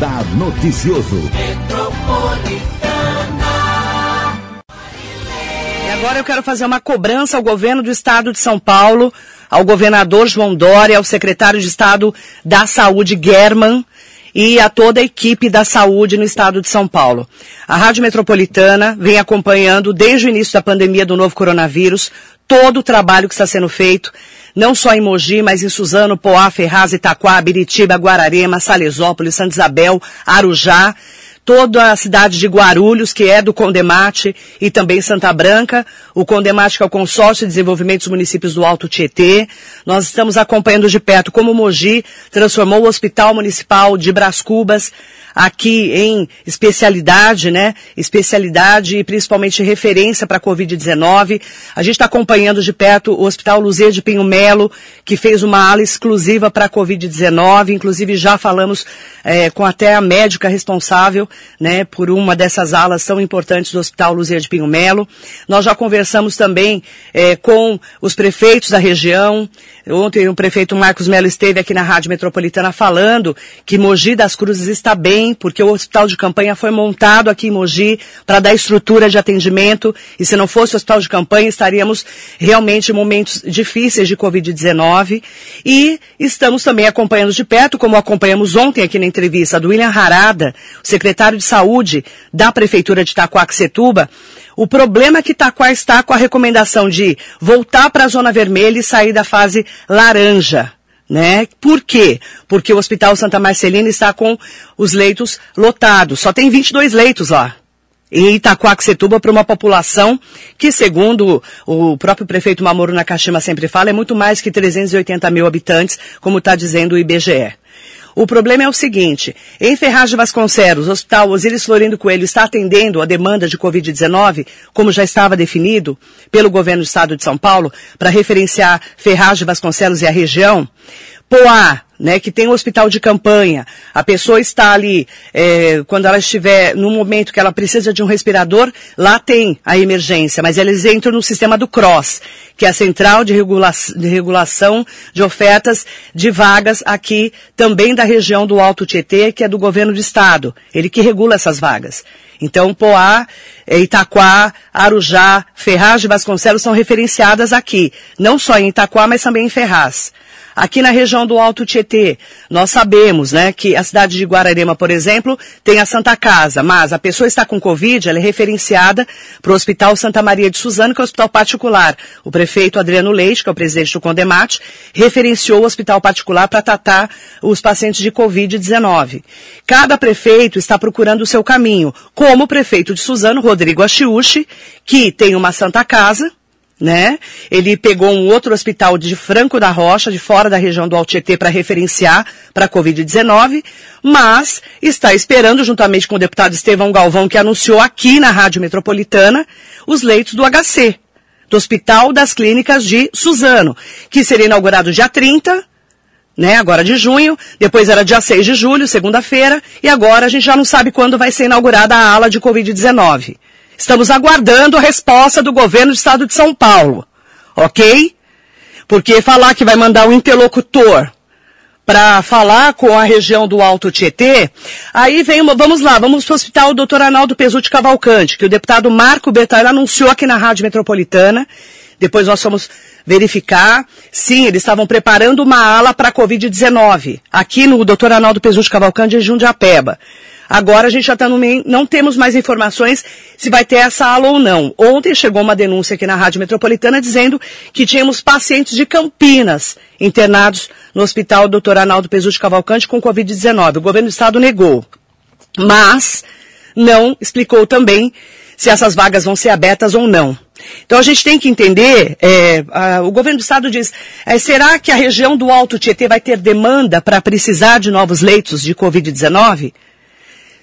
Radar Noticioso. E agora eu quero fazer uma cobrança ao governo do estado de São Paulo, ao governador João Dória, ao secretário de Estado da Saúde, German, e a toda a equipe da saúde no estado de São Paulo. A Rádio Metropolitana vem acompanhando desde o início da pandemia do novo coronavírus todo o trabalho que está sendo feito, não só em Mogi, mas em Suzano, Poá, Ferraz, Itaquá, Biritiba, Guararema, Salesópolis, Santa Isabel, Arujá, toda a cidade de Guarulhos, que é do Condemate, e também Santa Branca, o Condemate que é o Consórcio de Desenvolvimento dos Municípios do Alto Tietê. Nós estamos acompanhando de perto como Mogi transformou o Hospital Municipal de Bras Cubas aqui em especialidade, né? Especialidade e principalmente referência para a Covid-19. A gente está acompanhando de perto o Hospital Luzia de Pinho Melo, que fez uma ala exclusiva para a Covid-19. Inclusive já falamos é, com até a médica responsável, né, por uma dessas alas tão importantes do Hospital Luzia de Pinho Melo. Nós já conversamos também é, com os prefeitos da região. Ontem o prefeito Marcos Melo esteve aqui na Rádio Metropolitana falando que Mogi das Cruzes está bem, porque o hospital de campanha foi montado aqui em Mogi para dar estrutura de atendimento, e se não fosse o hospital de campanha, estaríamos realmente em momentos difíceis de Covid-19. E estamos também acompanhando de perto, como acompanhamos ontem aqui na entrevista do William Harada, secretário de Saúde da Prefeitura de Itacoaxetuba, o problema é que Itaquá está com a recomendação de voltar para a zona vermelha e sair da fase laranja. Né? Por quê? Porque o Hospital Santa Marcelina está com os leitos lotados. Só tem 22 leitos lá. Em Itacoaxetuba para uma população que, segundo o próprio prefeito Mamoro Nakashima sempre fala, é muito mais que 380 mil habitantes, como está dizendo o IBGE. O problema é o seguinte, em Ferraz de Vasconcelos, o Hospital Osiris Florindo Coelho está atendendo a demanda de Covid-19, como já estava definido pelo governo do estado de São Paulo, para referenciar Ferraz de Vasconcelos e a região. Poá, né, que tem um hospital de campanha, a pessoa está ali, é, quando ela estiver no momento que ela precisa de um respirador, lá tem a emergência, mas eles entram no sistema do CROSS, que é a Central de, Regula de Regulação de Ofertas de Vagas aqui também da região do Alto Tietê, que é do governo do estado. Ele que regula essas vagas. Então, Poá, é, Itaquá, Arujá, Ferraz de Vasconcelos são referenciadas aqui. Não só em Itaquá, mas também em Ferraz. Aqui na região do Alto Tietê, nós sabemos, né, que a cidade de Guararema, por exemplo, tem a Santa Casa, mas a pessoa está com Covid, ela é referenciada para o Hospital Santa Maria de Suzano, que é o hospital particular. O prefeito Adriano Leite, que é o presidente do Condemate, referenciou o hospital particular para tratar os pacientes de Covid-19. Cada prefeito está procurando o seu caminho, como o prefeito de Suzano, Rodrigo Achiuchi, que tem uma Santa Casa, né? Ele pegou um outro hospital de Franco da Rocha, de fora da região do Altietê, para referenciar para a Covid-19, mas está esperando, juntamente com o deputado Estevão Galvão, que anunciou aqui na Rádio Metropolitana, os leitos do HC, do Hospital das Clínicas de Suzano, que seria inaugurado dia 30, né, agora de junho, depois era dia 6 de julho, segunda-feira, e agora a gente já não sabe quando vai ser inaugurada a ala de Covid-19. Estamos aguardando a resposta do governo do estado de São Paulo. Ok? Porque falar que vai mandar um interlocutor para falar com a região do Alto Tietê, aí vem uma, vamos lá, vamos para o hospital Dr. Arnaldo Pesutti Cavalcante, que o deputado Marco Bertalho anunciou aqui na Rádio Metropolitana. Depois nós fomos verificar. Sim, eles estavam preparando uma ala para a Covid-19, aqui no Dr. Arnaldo Pesutti Cavalcante em Jundiapeba. Agora a gente já está no meio, não temos mais informações se vai ter essa ala ou não. Ontem chegou uma denúncia aqui na Rádio Metropolitana dizendo que tínhamos pacientes de Campinas internados no Hospital Dr. Arnaldo Pesucci Cavalcante com Covid-19. O governo do estado negou. Mas não explicou também se essas vagas vão ser abertas ou não. Então a gente tem que entender, é, a, o governo do estado diz, é, será que a região do Alto Tietê vai ter demanda para precisar de novos leitos de Covid-19?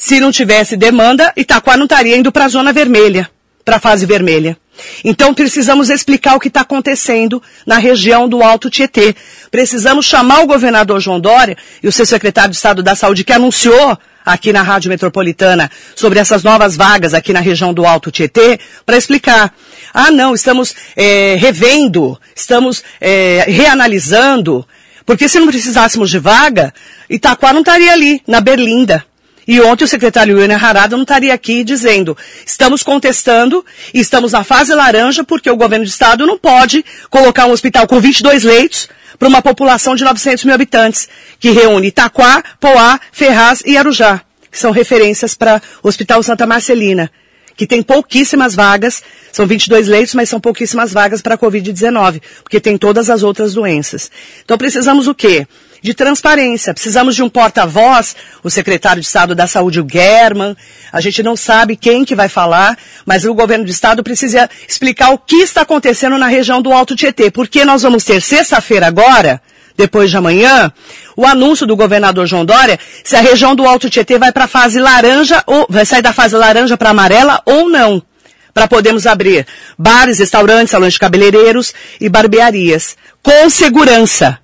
Se não tivesse demanda, Itaquá não estaria indo para a zona vermelha, para a fase vermelha. Então precisamos explicar o que está acontecendo na região do Alto Tietê. Precisamos chamar o governador João Dória e o seu secretário de Estado da Saúde que anunciou aqui na Rádio Metropolitana sobre essas novas vagas aqui na região do Alto Tietê para explicar. Ah, não, estamos é, revendo, estamos é, reanalisando Porque se não precisássemos de vaga, Itaquá não estaria ali, na Berlinda. E ontem o secretário William Harada não estaria aqui dizendo, estamos contestando estamos na fase laranja porque o governo de estado não pode colocar um hospital com 22 leitos para uma população de 900 mil habitantes, que reúne Itaquá, Poá, Ferraz e Arujá, que são referências para o Hospital Santa Marcelina que tem pouquíssimas vagas, são 22 leitos, mas são pouquíssimas vagas para a Covid-19, porque tem todas as outras doenças. Então precisamos o quê? De transparência. Precisamos de um porta-voz, o secretário de Estado da Saúde, o German. A gente não sabe quem que vai falar, mas o governo do Estado precisa explicar o que está acontecendo na região do Alto Tietê. Porque nós vamos ter sexta-feira agora, depois de amanhã, o anúncio do governador João Dória se a região do Alto Tietê vai para a fase laranja ou vai sair da fase laranja para amarela ou não. Para podermos abrir bares, restaurantes, salões de cabeleireiros e barbearias. Com segurança.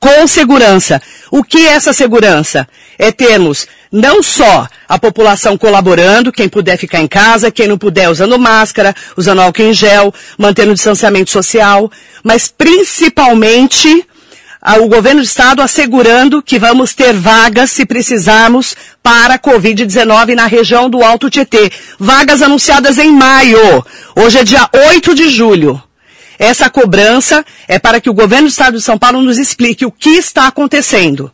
Com segurança. O que é essa segurança? É termos não só a população colaborando, quem puder ficar em casa, quem não puder usando máscara, usando álcool em gel, mantendo o distanciamento social, mas principalmente o governo do estado assegurando que vamos ter vagas, se precisarmos, para a Covid-19 na região do Alto Tietê. Vagas anunciadas em maio. Hoje é dia 8 de julho. Essa cobrança é para que o governo do estado de São Paulo nos explique o que está acontecendo.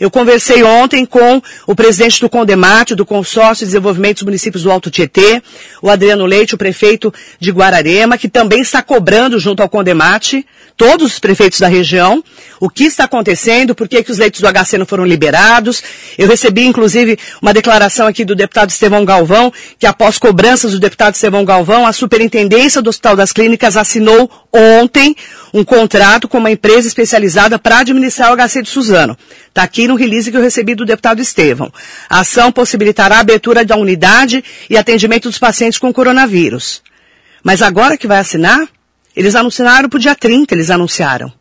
Eu conversei ontem com o presidente do Condemate, do Consórcio de Desenvolvimento dos Municípios do Alto Tietê, o Adriano Leite, o prefeito de Guararema, que também está cobrando junto ao Condemate, todos os prefeitos da região, o que está acontecendo, por que, que os leitos do HC não foram liberados. Eu recebi, inclusive, uma declaração aqui do deputado Estevão Galvão, que após cobranças do deputado Estevão Galvão, a superintendência do Hospital das Clínicas assinou ontem um contrato com uma empresa especializada para administrar o HC de Suzano. Está aqui no release que eu recebi do deputado Estevão. A ação possibilitará a abertura da unidade e atendimento dos pacientes com coronavírus. Mas agora que vai assinar, eles anunciaram para o dia 30, eles anunciaram.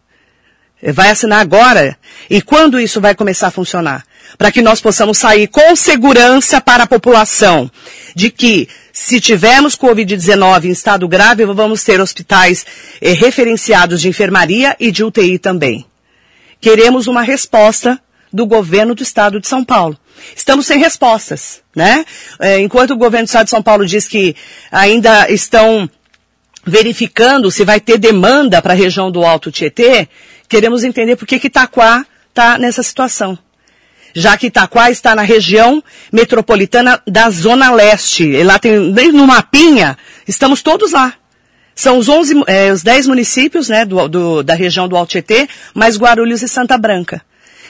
Vai assinar agora. E quando isso vai começar a funcionar? Para que nós possamos sair com segurança para a população de que se tivermos Covid-19 em estado grave, vamos ter hospitais eh, referenciados de enfermaria e de UTI também queremos uma resposta do governo do estado de São Paulo. Estamos sem respostas, né? É, enquanto o governo do estado de São Paulo diz que ainda estão verificando se vai ter demanda para a região do Alto Tietê, queremos entender por que Itaquá está nessa situação. Já que Itaquá está na região metropolitana da Zona Leste. E lá tem, no mapinha, estamos todos lá. São os, 11, é, os 10 municípios né, do, do, da região do Alto Tietê, mais Guarulhos e Santa Branca.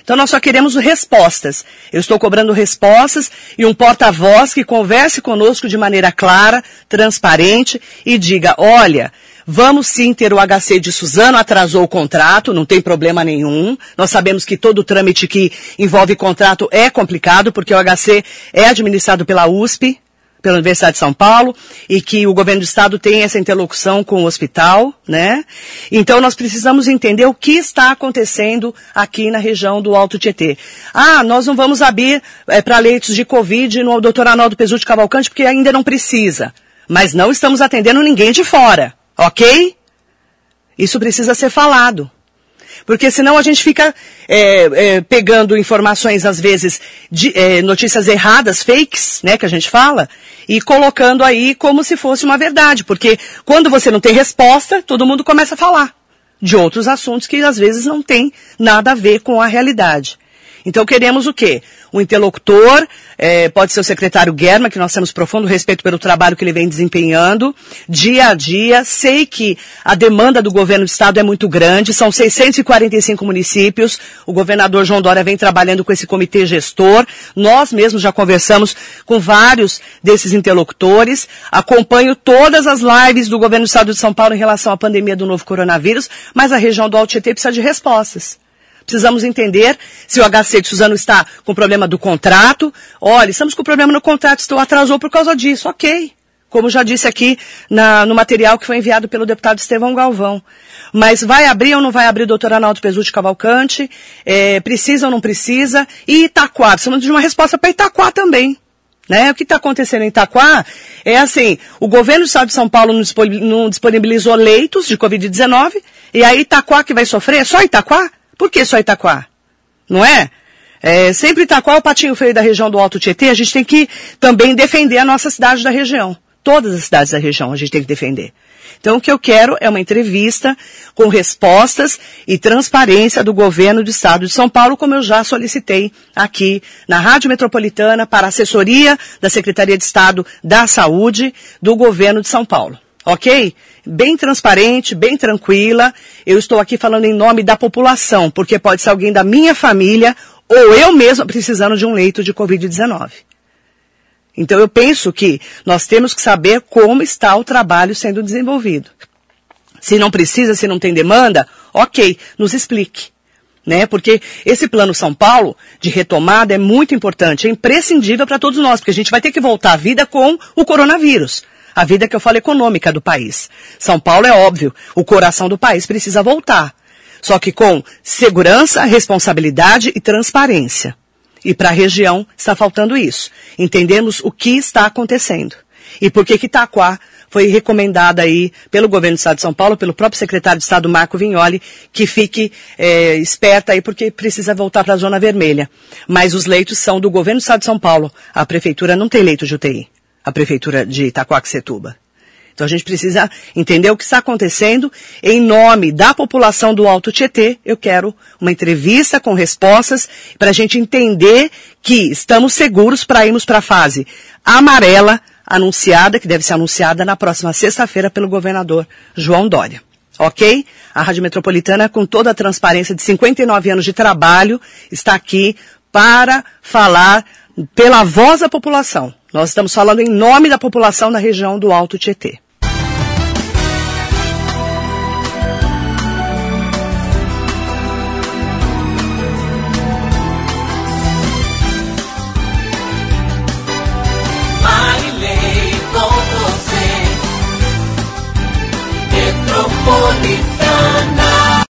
Então nós só queremos respostas. Eu estou cobrando respostas e um porta-voz que converse conosco de maneira clara, transparente e diga, olha, vamos sim ter o HC de Suzano, atrasou o contrato, não tem problema nenhum. Nós sabemos que todo trâmite que envolve contrato é complicado, porque o HC é administrado pela USP, pela Universidade de São Paulo e que o governo do estado tem essa interlocução com o hospital, né? Então nós precisamos entender o que está acontecendo aqui na região do Alto Tietê. Ah, nós não vamos abrir é, para leitos de Covid no Dr. Arnaldo Pesutti Cavalcante porque ainda não precisa. Mas não estamos atendendo ninguém de fora, ok? Isso precisa ser falado. Porque senão a gente fica é, é, pegando informações, às vezes, de, é, notícias erradas, fakes, né, que a gente fala, e colocando aí como se fosse uma verdade. Porque quando você não tem resposta, todo mundo começa a falar de outros assuntos que às vezes não tem nada a ver com a realidade. Então queremos o quê? Um interlocutor, é, pode ser o secretário Guerma, que nós temos profundo respeito pelo trabalho que ele vem desempenhando, dia a dia. Sei que a demanda do governo do estado é muito grande, são 645 municípios. O governador João Dória vem trabalhando com esse comitê gestor. Nós mesmos já conversamos com vários desses interlocutores. Acompanho todas as lives do governo do estado de São Paulo em relação à pandemia do novo coronavírus, mas a região do Alto Tietê precisa de respostas. Precisamos entender se o HC de Suzano está com problema do contrato. Olha, estamos com problema no contrato, estou atrasou por causa disso. Ok. Como já disse aqui na, no material que foi enviado pelo deputado Estevão Galvão. Mas vai abrir ou não vai abrir o doutor Arnaldo Pesutti Cavalcante? É, precisa ou não precisa? E Itaquá? Precisamos de uma resposta para Itaquá também. Né? O que está acontecendo em Itaquá é assim, o governo do estado de São Paulo não disponibilizou leitos de Covid-19, e aí Itaquá que vai sofrer? É só Itaquá? Por que só Itaquá? Não é? É, sempre Itaquá é o patinho feio da região do Alto Tietê, a gente tem que também defender a nossa cidade da região. Todas as cidades da região a gente tem que defender. Então, o que eu quero é uma entrevista com respostas e transparência do governo do estado de São Paulo, como eu já solicitei aqui na Rádio Metropolitana para assessoria da Secretaria de Estado da Saúde do governo de São Paulo. Ok? Bem transparente, bem tranquila. Eu estou aqui falando em nome da população, porque pode ser alguém da minha família ou eu mesma precisando de um leito de Covid-19. Então eu penso que nós temos que saber como está o trabalho sendo desenvolvido. Se não precisa, se não tem demanda, ok, nos explique. Né? Porque esse plano São Paulo de retomada é muito importante, é imprescindível para todos nós, porque a gente vai ter que voltar à vida com o coronavírus. A vida que eu falo econômica do país. São Paulo é óbvio, o coração do país precisa voltar. Só que com segurança, responsabilidade e transparência. E para a região está faltando isso. Entendemos o que está acontecendo. E por que que Itaquá foi recomendada aí pelo governo do Estado de São Paulo, pelo próprio secretário de Estado Marco Vignoli, que fique é, esperta aí porque precisa voltar para a zona vermelha. Mas os leitos são do governo do Estado de São Paulo. A prefeitura não tem leito de UTI. A prefeitura de Itaquaquecetuba. Então a gente precisa entender o que está acontecendo. Em nome da população do Alto Tietê, eu quero uma entrevista com respostas para a gente entender que estamos seguros para irmos para a fase amarela anunciada, que deve ser anunciada na próxima sexta-feira pelo governador João Dória. Ok? A Rádio Metropolitana, com toda a transparência de 59 anos de trabalho, está aqui para falar pela voz da população. Nós estamos falando em nome da população da região do Alto Tietê.